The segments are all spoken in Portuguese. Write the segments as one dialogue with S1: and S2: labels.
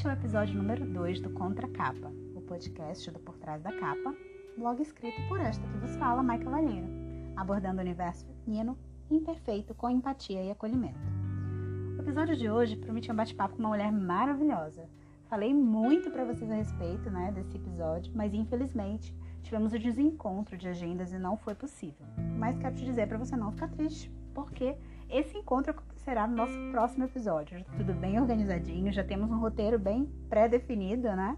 S1: Este é o episódio número 2 do Contra Capa, o podcast do Por Trás da Capa, blog escrito por esta que vos fala, Mai Cavalheiro, abordando o universo feminino imperfeito com empatia e acolhimento. O episódio de hoje promete um bate-papo com uma mulher maravilhosa. Falei muito para vocês a respeito né, desse episódio, mas infelizmente tivemos o um desencontro de agendas e não foi possível. Mas quero te dizer para você não ficar triste, porque esse encontro acontecerá no nosso próximo episódio. Tá tudo bem organizadinho, já temos um roteiro bem pré-definido, né?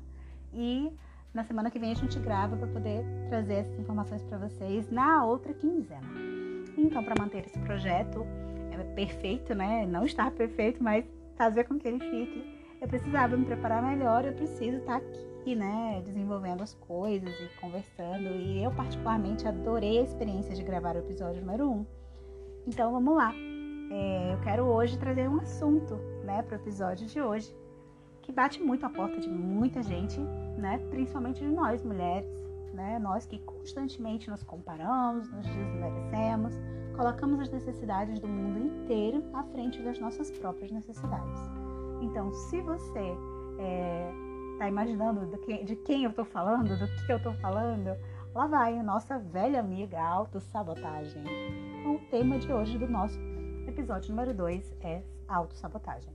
S1: E na semana que vem a gente grava para poder trazer essas informações para vocês na outra quinzena. Então, para manter esse projeto é perfeito, né? Não está perfeito, mas fazer com que ele fique, eu precisava me preparar melhor, eu preciso estar tá aqui, né? Desenvolvendo as coisas e conversando. E eu, particularmente, adorei a experiência de gravar o episódio número 1. Um. Então, vamos lá. É, eu quero hoje trazer um assunto, né, para o episódio de hoje, que bate muito a porta de muita gente, né, principalmente de nós mulheres, né, nós que constantemente nos comparamos, nos desmerecemos, colocamos as necessidades do mundo inteiro à frente das nossas próprias necessidades. Então, se você está é, tá imaginando que, de quem eu estou falando, do que eu estou falando, lá vai a nossa velha amiga autossabotagem. Então, o tema de hoje do nosso episódio número 2 é autossabotagem.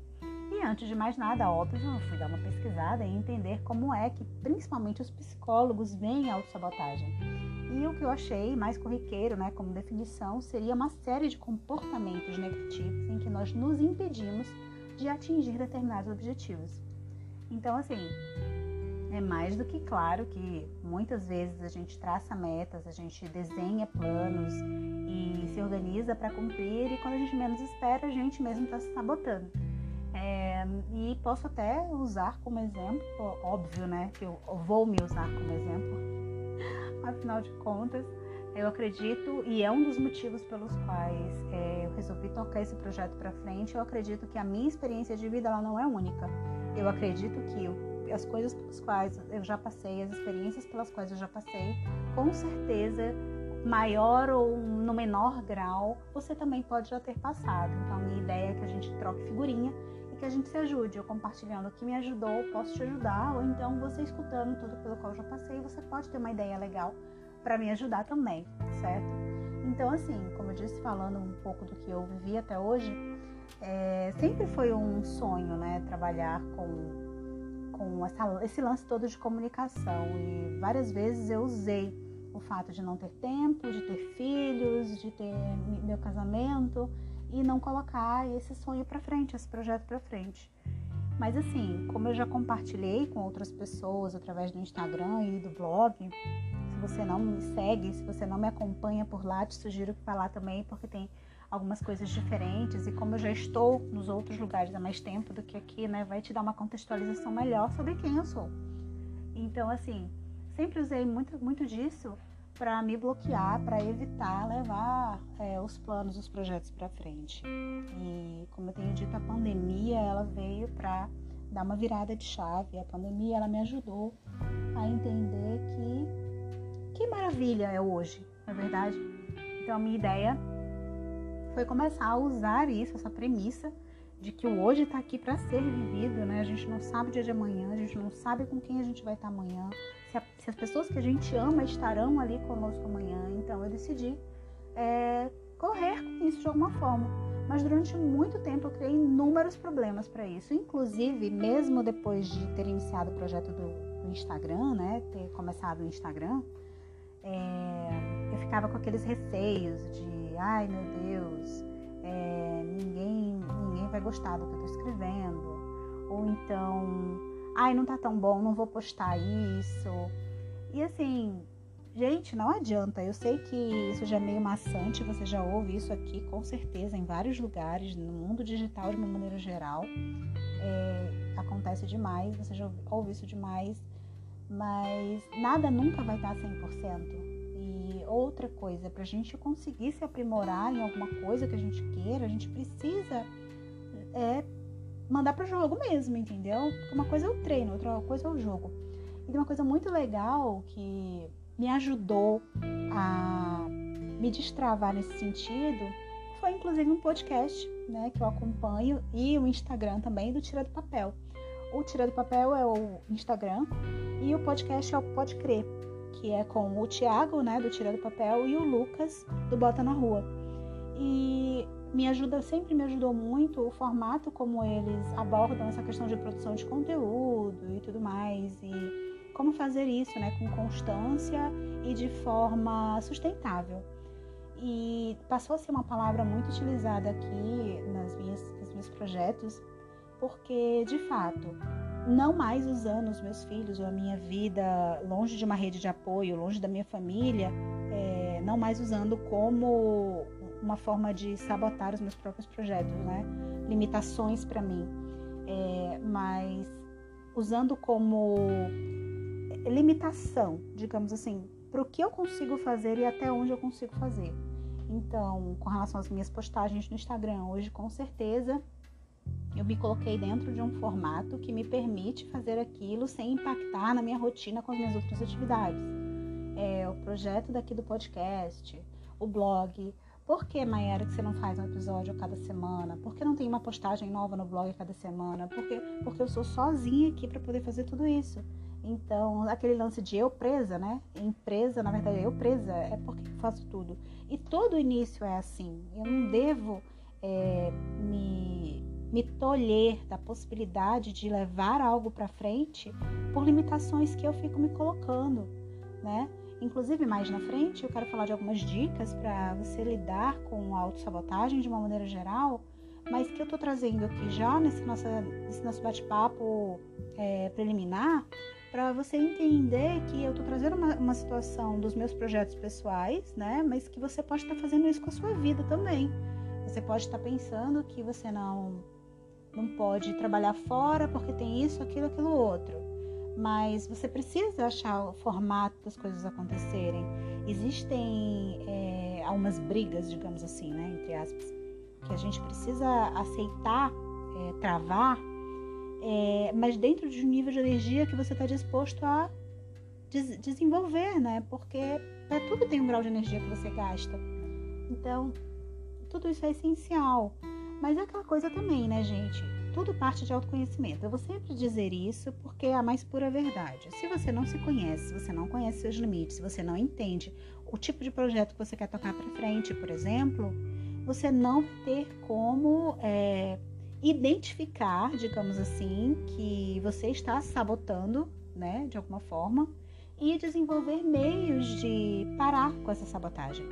S1: E antes de mais nada, óbvio, eu fui dar uma pesquisada e entender como é que principalmente os psicólogos veem a autossabotagem. E o que eu achei mais corriqueiro, né, como definição, seria uma série de comportamentos negativos em que nós nos impedimos de atingir determinados objetivos. Então, assim, é mais do que claro que muitas vezes a gente traça metas, a gente desenha planos se organiza para cumprir e quando a gente menos espera, a gente mesmo está se sabotando. É, e posso até usar como exemplo, óbvio, né, que eu vou me usar como exemplo, afinal de contas, eu acredito, e é um dos motivos pelos quais é, eu resolvi tocar esse projeto para frente, eu acredito que a minha experiência de vida ela não é única. Eu acredito que as coisas pelas quais eu já passei, as experiências pelas quais eu já passei, com certeza, maior ou no menor grau, você também pode já ter passado. Então, a minha ideia é que a gente troque figurinha e que a gente se ajude. Eu compartilhando o que me ajudou, posso te ajudar, ou então você escutando tudo pelo qual eu já passei, você pode ter uma ideia legal para me ajudar também, certo? Então, assim, como eu disse, falando um pouco do que eu vivi até hoje, é, sempre foi um sonho, né, trabalhar com com essa, esse lance todo de comunicação e várias vezes eu usei o fato de não ter tempo, de ter filhos, de ter meu casamento e não colocar esse sonho para frente, esse projeto para frente. Mas assim, como eu já compartilhei com outras pessoas através do Instagram e do blog, se você não me segue, se você não me acompanha por lá, te sugiro que vá lá também, porque tem algumas coisas diferentes e como eu já estou nos outros lugares há mais tempo do que aqui, né, vai te dar uma contextualização melhor sobre quem eu sou. Então, assim, sempre usei muito, muito disso para me bloquear, para evitar levar é, os planos, os projetos para frente. E como eu tenho dito, a pandemia ela veio para dar uma virada de chave. A pandemia ela me ajudou a entender que que maravilha é hoje, na é verdade. Então a minha ideia foi começar a usar isso, essa premissa de que o hoje está aqui para ser vivido, né? A gente não sabe o dia de amanhã, a gente não sabe com quem a gente vai estar tá amanhã, se, a, se, as pessoas que a gente ama estarão ali conosco amanhã. Então eu decidi é, correr com isso de alguma forma. Mas durante muito tempo eu criei inúmeros problemas para isso. Inclusive, mesmo depois de ter iniciado o projeto do, do Instagram, né? Ter começado o Instagram, é, eu ficava com aqueles receios de ai meu Deus, é, ninguém, ninguém vai gostar do que eu estou escrevendo. Ou então, ai, não tá tão bom, não vou postar isso. E assim, gente, não adianta. Eu sei que isso já é meio maçante, você já ouve isso aqui com certeza em vários lugares, no mundo digital de uma maneira geral. É, acontece demais, você já ouve isso demais, mas nada nunca vai estar 100% outra coisa, para a gente conseguir se aprimorar em alguma coisa que a gente queira, a gente precisa é, mandar para o jogo mesmo, entendeu? Uma coisa é o treino, outra coisa é o jogo. E uma coisa muito legal que me ajudou a me destravar nesse sentido foi inclusive um podcast, né, que eu acompanho e o Instagram também do Tira do Papel. O Tira do Papel é o Instagram e o podcast é o Pode Crer, que é com o Thiago, né, do Tira do Papel, e o Lucas, do Bota na Rua. E me ajuda, sempre me ajudou muito o formato como eles abordam essa questão de produção de conteúdo e tudo mais. E como fazer isso, né, com constância e de forma sustentável. E passou a ser uma palavra muito utilizada aqui nas minhas, nos meus projetos, porque de fato, não mais usando os meus filhos ou a minha vida longe de uma rede de apoio, longe da minha família, é, não mais usando como uma forma de sabotar os meus próprios projetos, né? Limitações para mim, é, mas usando como limitação, digamos assim, para o que eu consigo fazer e até onde eu consigo fazer. Então, com relação às minhas postagens no Instagram, hoje com certeza eu me coloquei dentro de um formato que me permite fazer aquilo sem impactar na minha rotina com as minhas outras atividades. É, o projeto daqui do podcast, o blog. Por que, Mayara, que você não faz um episódio cada semana? Por que não tem uma postagem nova no blog cada semana? Porque, porque eu sou sozinha aqui para poder fazer tudo isso. Então, aquele lance de eu presa, né? Empresa, na verdade, eu presa é porque faço tudo. E todo início é assim. Eu não devo é, me, me tolher da possibilidade de levar algo para frente por limitações que eu fico me colocando, né? Inclusive, mais na frente, eu quero falar de algumas dicas para você lidar com a autossabotagem de uma maneira geral, mas que eu estou trazendo aqui já nesse, nossa, nesse nosso bate-papo é, preliminar para você entender que eu estou trazendo uma, uma, situação dos meus projetos pessoais, né? Mas que você pode estar tá fazendo isso com a sua vida também. Você pode estar tá pensando que você não não pode trabalhar fora porque tem isso, aquilo, aquilo outro. Mas você precisa achar o formato das coisas acontecerem. Existem é, algumas brigas, digamos assim, né? Entre aspas, que a gente precisa aceitar, é, travar é, mas dentro de um nível de energia que você está disposto a des desenvolver, né? Porque é, tudo tem um grau de energia que você gasta. Então, tudo isso é essencial. Mas é aquela coisa também, né, gente? Tudo parte de autoconhecimento. Eu vou sempre dizer isso porque é a mais pura verdade. Se você não se conhece, se você não conhece seus limites, se você não entende o tipo de projeto que você quer tocar para frente, por exemplo, você não vai ter como é, identificar, digamos assim, que você está sabotando, né, de alguma forma, e desenvolver meios de parar com essa sabotagem.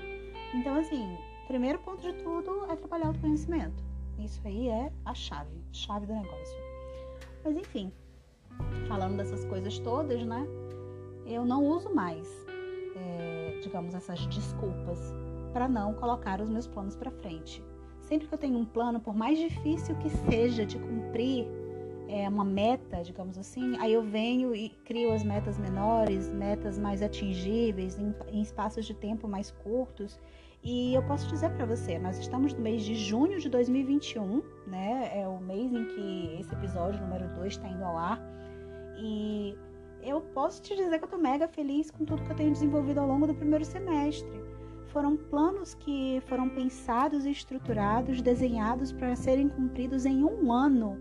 S1: Então, assim, primeiro ponto de tudo é trabalhar o conhecimento. Isso aí é a chave, chave do negócio. Mas enfim, falando dessas coisas todas, né? Eu não uso mais, é, digamos, essas desculpas para não colocar os meus planos para frente. Sempre que eu tenho um plano, por mais difícil que seja de cumprir é, uma meta, digamos assim, aí eu venho e crio as metas menores, metas mais atingíveis, em, em espaços de tempo mais curtos. E eu posso dizer para você, nós estamos no mês de junho de 2021, né? É o mês em que esse episódio número 2 está indo ao ar. E eu posso te dizer que eu tô mega feliz com tudo que eu tenho desenvolvido ao longo do primeiro semestre foram planos que foram pensados e estruturados, desenhados para serem cumpridos em um ano.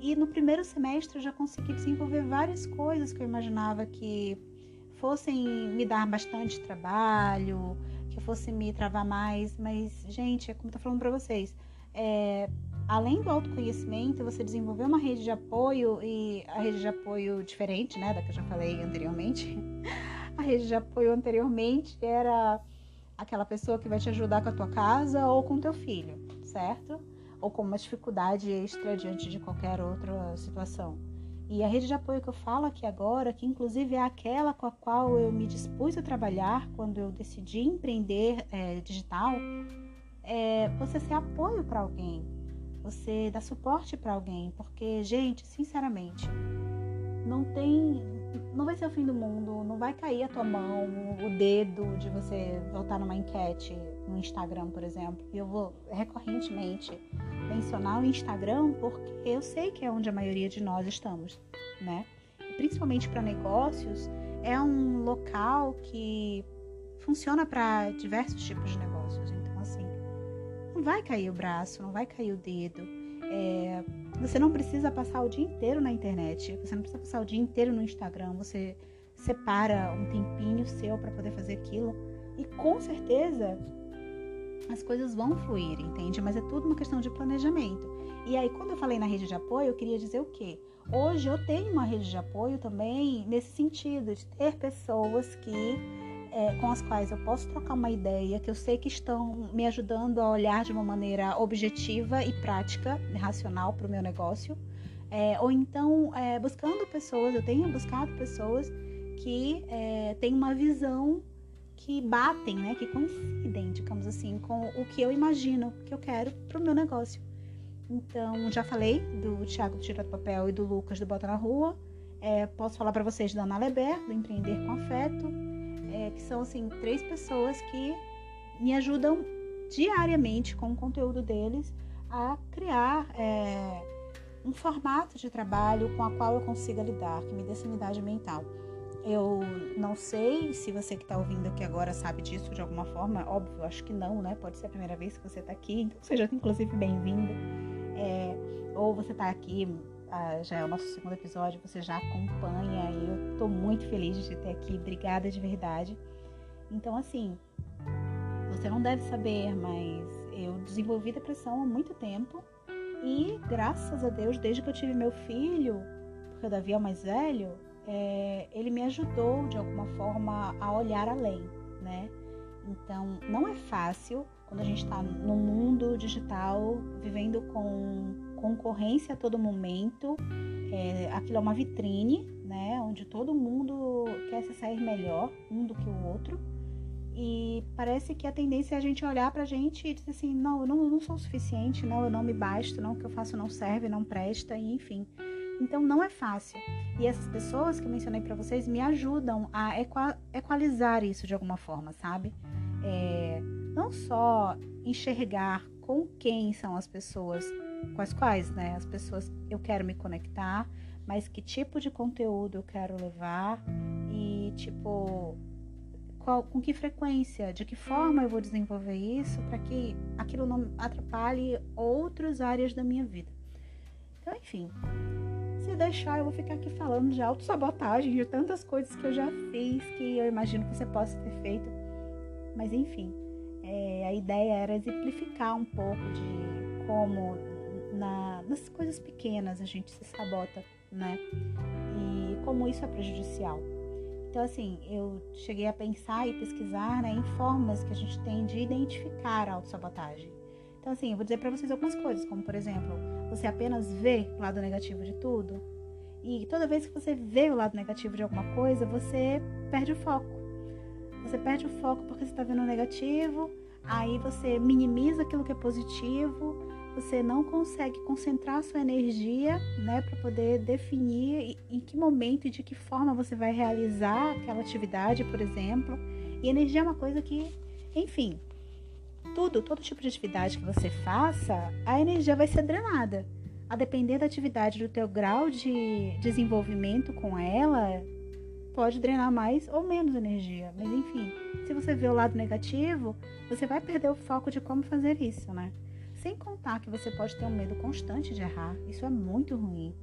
S1: E no primeiro semestre eu já consegui desenvolver várias coisas que eu imaginava que fossem me dar bastante trabalho, que fossem me travar mais. Mas, gente, é como eu tô falando para vocês, é, além do autoconhecimento, você desenvolver uma rede de apoio e a rede de apoio diferente, né, da que eu já falei anteriormente. A rede de apoio anteriormente era aquela pessoa que vai te ajudar com a tua casa ou com teu filho, certo? Ou com uma dificuldade extra diante de qualquer outra situação. E a rede de apoio que eu falo aqui agora, que inclusive é aquela com a qual eu me dispus a trabalhar quando eu decidi empreender é, digital, é você ser apoio para alguém, você dar suporte para alguém, porque, gente, sinceramente, não tem não vai ser o fim do mundo, não vai cair a tua mão, o dedo de você voltar numa enquete no Instagram, por exemplo. Eu vou recorrentemente mencionar o Instagram porque eu sei que é onde a maioria de nós estamos, né? Principalmente para negócios, é um local que funciona para diversos tipos de negócios. Então, assim, não vai cair o braço, não vai cair o dedo. É, você não precisa passar o dia inteiro na internet, você não precisa passar o dia inteiro no Instagram, você separa um tempinho seu para poder fazer aquilo e com certeza as coisas vão fluir, entende? Mas é tudo uma questão de planejamento. E aí, quando eu falei na rede de apoio, eu queria dizer o quê? Hoje eu tenho uma rede de apoio também nesse sentido, de ter pessoas que é, com as quais eu posso trocar uma ideia, que eu sei que estão me ajudando a olhar de uma maneira objetiva e prática, racional para o meu negócio. É, ou então é, buscando pessoas, eu tenho buscado pessoas que é, têm uma visão que batem, né, que coincidem, digamos assim, com o que eu imagino que eu quero para o meu negócio. Então, já falei do Thiago do Tira do Papel e do Lucas do Bota na Rua. É, posso falar para vocês da Ana Leber, do Empreender com Afeto, é, que são, assim, três pessoas que me ajudam diariamente com o conteúdo deles a criar é, um formato de trabalho com a qual eu consiga lidar, que me dê sanidade mental. Eu não sei se você que está ouvindo aqui agora sabe disso de alguma forma. Óbvio, acho que não, né? Pode ser a primeira vez que você está aqui, então seja inclusive bem-vindo. É, ou você está aqui, ah, já é o nosso segundo episódio, você já acompanha e eu estou muito feliz de te ter aqui. Obrigada de verdade. Então, assim, você não deve saber, mas eu desenvolvi depressão há muito tempo e, graças a Deus, desde que eu tive meu filho, porque o Davi é o mais velho, é, ele me ajudou de alguma forma a olhar além, né? Então, não é fácil quando a gente está no mundo digital, vivendo com concorrência a todo momento. É, aquilo é uma vitrine, né? Onde todo mundo quer se sair melhor, um do que o outro. E parece que a tendência é a gente olhar pra gente e dizer assim: não, eu não, eu não sou o suficiente, não, eu não me basto, não, o que eu faço não serve, não presta, e enfim. Então não é fácil. E essas pessoas que eu mencionei para vocês me ajudam a equalizar isso de alguma forma, sabe? É, não só enxergar com quem são as pessoas com as quais, né, as pessoas eu quero me conectar, mas que tipo de conteúdo eu quero levar e tipo qual, com que frequência, de que forma eu vou desenvolver isso para que aquilo não atrapalhe outras áreas da minha vida. Então, enfim, deixar, eu vou ficar aqui falando de autossabotagem, de tantas coisas que eu já fiz, que eu imagino que você possa ter feito. Mas enfim, é, a ideia era exemplificar um pouco de como na, nas coisas pequenas a gente se sabota, né? E como isso é prejudicial. Então, assim, eu cheguei a pensar e pesquisar né, em formas que a gente tem de identificar a autossabotagem. Então, assim, eu vou dizer para vocês algumas coisas, como por exemplo, você apenas vê o lado negativo de tudo. E toda vez que você vê o lado negativo de alguma coisa, você perde o foco. Você perde o foco porque você está vendo o negativo, aí você minimiza aquilo que é positivo, você não consegue concentrar sua energia, né, para poder definir em que momento e de que forma você vai realizar aquela atividade, por exemplo. E energia é uma coisa que, enfim, tudo, todo tipo de atividade que você faça, a energia vai ser drenada. A depender da atividade, do teu grau de desenvolvimento com ela, pode drenar mais ou menos energia. Mas enfim, se você vê o lado negativo, você vai perder o foco de como fazer isso, né? Sem contar que você pode ter um medo constante de errar. Isso é muito ruim.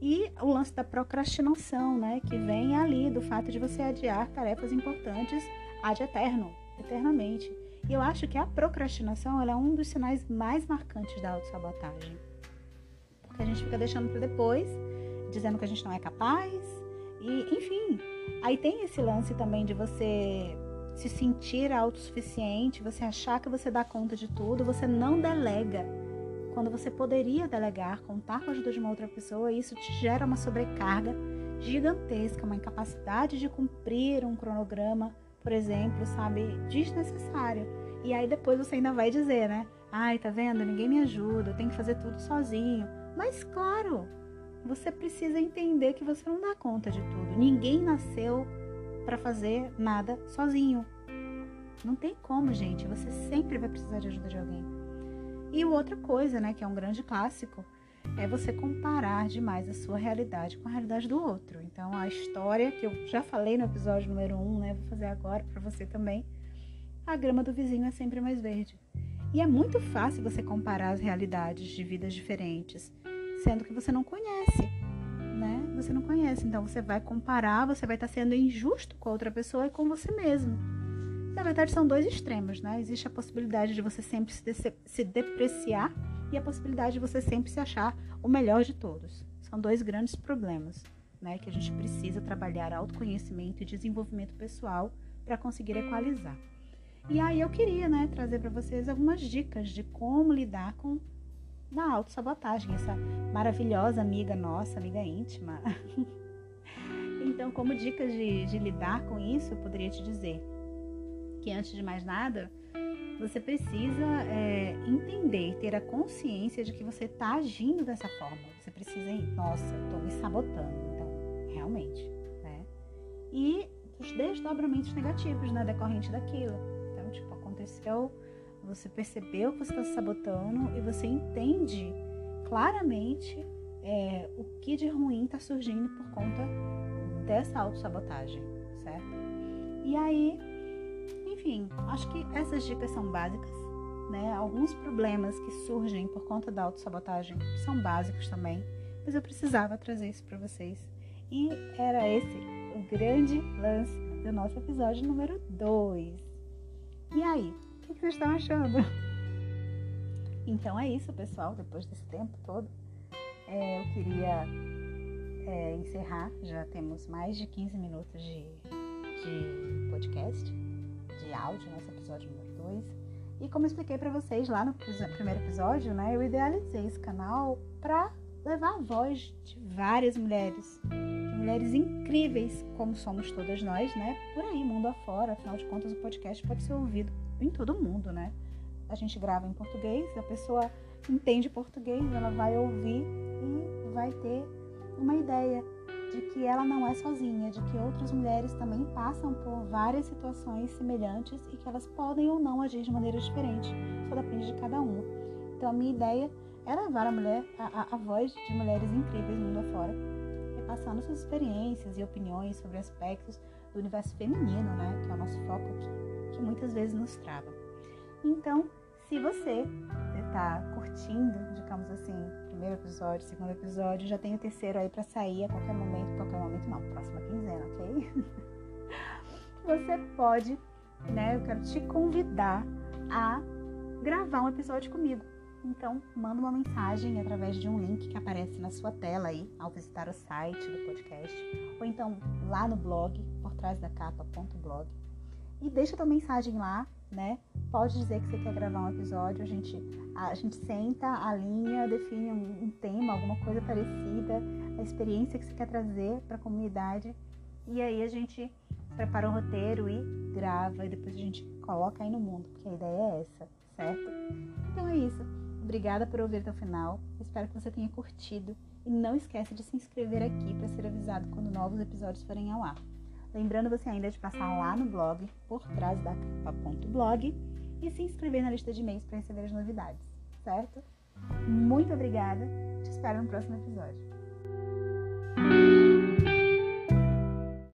S1: E o lance da procrastinação, né? Que vem ali do fato de você adiar tarefas importantes ad eterno, eternamente. E eu acho que a procrastinação é um dos sinais mais marcantes da autossabotagem. Porque a gente fica deixando para depois, dizendo que a gente não é capaz. E, enfim, aí tem esse lance também de você se sentir autossuficiente, você achar que você dá conta de tudo, você não delega. Quando você poderia delegar, contar com a ajuda de uma outra pessoa, isso te gera uma sobrecarga gigantesca, uma incapacidade de cumprir um cronograma por exemplo, sabe, desnecessário. E aí depois você ainda vai dizer, né? Ai, tá vendo? Ninguém me ajuda, eu tenho que fazer tudo sozinho. Mas claro, você precisa entender que você não dá conta de tudo. Ninguém nasceu para fazer nada sozinho. Não tem como, gente. Você sempre vai precisar de ajuda de alguém. E outra coisa, né, que é um grande clássico, é você comparar demais a sua realidade com a realidade do outro. Então, a história que eu já falei no episódio número 1, um, né, vou fazer agora para você também. A grama do vizinho é sempre mais verde. E é muito fácil você comparar as realidades de vidas diferentes, sendo que você não conhece, né? Você não conhece, então você vai comparar, você vai estar sendo injusto com a outra pessoa e com você mesmo. Na verdade, são dois extremos, né? Existe a possibilidade de você sempre se, se depreciar e a possibilidade de você sempre se achar o melhor de todos. São dois grandes problemas, né? Que a gente precisa trabalhar autoconhecimento e desenvolvimento pessoal para conseguir equalizar. E aí eu queria, né, trazer para vocês algumas dicas de como lidar com a autossabotagem, essa maravilhosa amiga nossa, amiga íntima. então, como dicas de, de lidar com isso, eu poderia te dizer que antes de mais nada, você precisa é, entender, ter a consciência de que você está agindo dessa forma. Você precisa ir, nossa, estou me sabotando, então, realmente, né? E os desdobramentos negativos, né, decorrente daquilo aconteceu, você percebeu que você está se sabotando e você entende claramente é, o que de ruim está surgindo por conta dessa autossabotagem, certo? E aí, enfim, acho que essas dicas são básicas, né? Alguns problemas que surgem por conta da autossabotagem são básicos também, mas eu precisava trazer isso para vocês. E era esse o grande lance do nosso episódio número 2. E aí, o que, vocês estão achando? Então é isso, pessoal. Depois desse tempo todo, é, eu queria é, encerrar. Já temos mais de 15 minutos de, de podcast, áudio, nosso episódio número 2. E como expliquei para vocês lá no primeiro episódio, né, eu idealizei esse canal para levar a voz de várias mulheres, de mulheres incríveis, como somos todas nós, né? Por aí, mundo afora. Afinal de contas, o podcast pode ser ouvido em todo mundo, né? A gente grava em português, a pessoa entende português, ela vai ouvir e vai ter uma ideia de que ela não é sozinha, de que outras mulheres também passam por várias situações semelhantes e que elas podem ou não agir de maneira diferente. Só depende de cada uma. Então, a minha ideia é levar a mulher, a, a voz de mulheres incríveis mundo afora, repassando suas experiências e opiniões sobre aspectos do universo feminino, né, que é o nosso foco aqui, que muitas vezes nos trava. Então, se você está curtindo, digamos assim, primeiro episódio, segundo episódio, já tem o terceiro aí para sair a qualquer momento, qualquer momento não, próxima quinzena, ok? você pode, né, eu quero te convidar a gravar um episódio comigo então, manda uma mensagem através de um link que aparece na sua tela aí ao visitar o site do podcast, ou então lá no blog, por trás da. E deixa tua mensagem lá, né? Pode dizer que você quer gravar um episódio, a gente, a, gente senta, alinha, define um, um tema, alguma coisa parecida, a experiência que você quer trazer para a comunidade. E aí a gente prepara um roteiro e grava, e depois a gente coloca aí no mundo, porque a ideia é essa, certo? Então é isso. Obrigada por ouvir até o final. Espero que você tenha curtido e não esquece de se inscrever aqui para ser avisado quando novos episódios forem ao ar. Lembrando você ainda de passar lá no blog por trás da capa.blog e se inscrever na lista de e-mails para receber as novidades, certo? Muito obrigada. Te espero no próximo episódio.